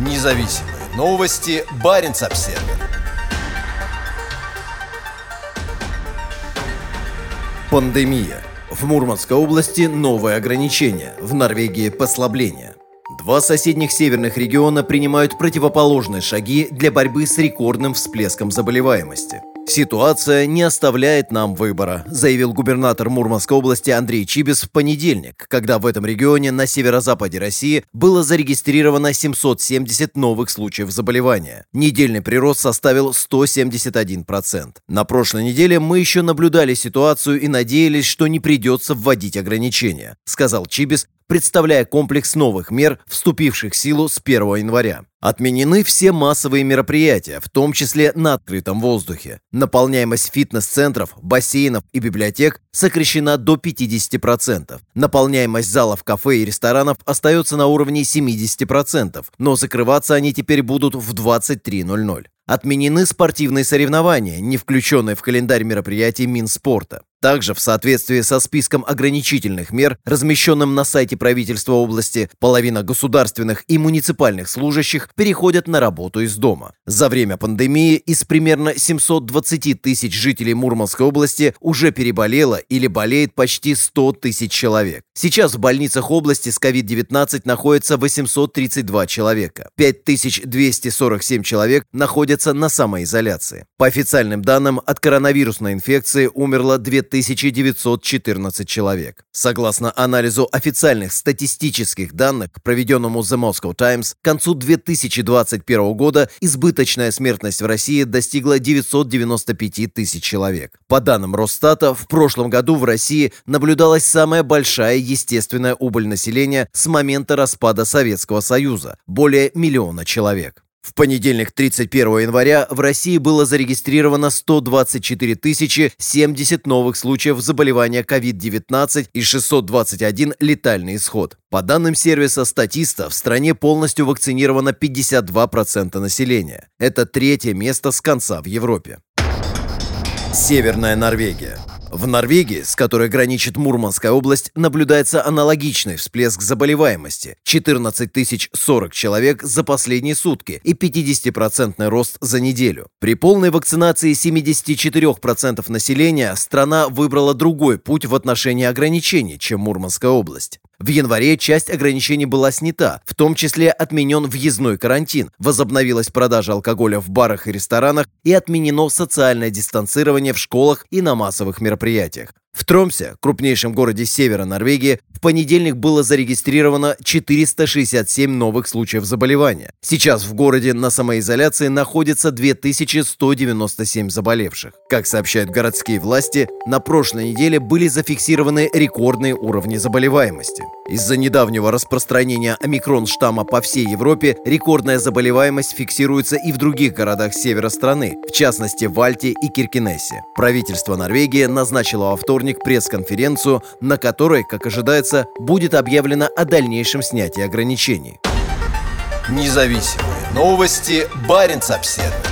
Независимые новости. Барин обсерва Пандемия. В Мурманской области новые ограничения, в Норвегии послабление. Два соседних северных региона принимают противоположные шаги для борьбы с рекордным всплеском заболеваемости. «Ситуация не оставляет нам выбора», заявил губернатор Мурманской области Андрей Чибис в понедельник, когда в этом регионе на северо-западе России было зарегистрировано 770 новых случаев заболевания. Недельный прирост составил 171%. На прошлой неделе мы еще наблюдали ситуацию и надеялись, что не придется вводить ограничения, сказал Чибис, представляя комплекс новых мер, вступивших в силу с 1 января. Отменены все массовые мероприятия, в том числе на открытом воздухе. Наполняемость фитнес-центров, бассейнов и библиотек сокращена до 50%. Наполняемость залов кафе и ресторанов остается на уровне 70%, но закрываться они теперь будут в 23.00. Отменены спортивные соревнования, не включенные в календарь мероприятий Минспорта. Также в соответствии со списком ограничительных мер, размещенным на сайте правительства области, половина государственных и муниципальных служащих переходят на работу из дома. За время пандемии из примерно 720 тысяч жителей Мурманской области уже переболело или болеет почти 100 тысяч человек. Сейчас в больницах области с COVID-19 находится 832 человека. 5247 человек находятся на самоизоляции. По официальным данным, от коронавирусной инфекции умерло 2000 1914 человек. Согласно анализу официальных статистических данных, проведенному The Moscow Times, к концу 2021 года избыточная смертность в России достигла 995 тысяч человек. По данным Росстата, в прошлом году в России наблюдалась самая большая естественная убыль населения с момента распада Советского Союза – более миллиона человек. В понедельник, 31 января, в России было зарегистрировано 124 тысячи 70 новых случаев заболевания COVID-19 и 621 летальный исход. По данным сервиса «Статиста», в стране полностью вакцинировано 52% населения. Это третье место с конца в Европе. Северная Норвегия. В Норвегии, с которой граничит Мурманская область, наблюдается аналогичный всплеск заболеваемости – 14 040 человек за последние сутки и 50% рост за неделю. При полной вакцинации 74% населения страна выбрала другой путь в отношении ограничений, чем Мурманская область. В январе часть ограничений была снята, в том числе отменен въездной карантин, возобновилась продажа алкоголя в барах и ресторанах и отменено социальное дистанцирование в школах и на массовых мероприятиях. В Тромсе, крупнейшем городе севера Норвегии, в понедельник было зарегистрировано 467 новых случаев заболевания. Сейчас в городе на самоизоляции находится 2197 заболевших. Как сообщают городские власти, на прошлой неделе были зафиксированы рекордные уровни заболеваемости. Из-за недавнего распространения омикрон-штамма по всей Европе рекордная заболеваемость фиксируется и в других городах севера страны, в частности в Альте и Киркинессе. Правительство Норвегии назначило во вторник пресс-конференцию, на которой, как ожидается, будет объявлено о дальнейшем снятии ограничений. Независимые новости. Барин обседный.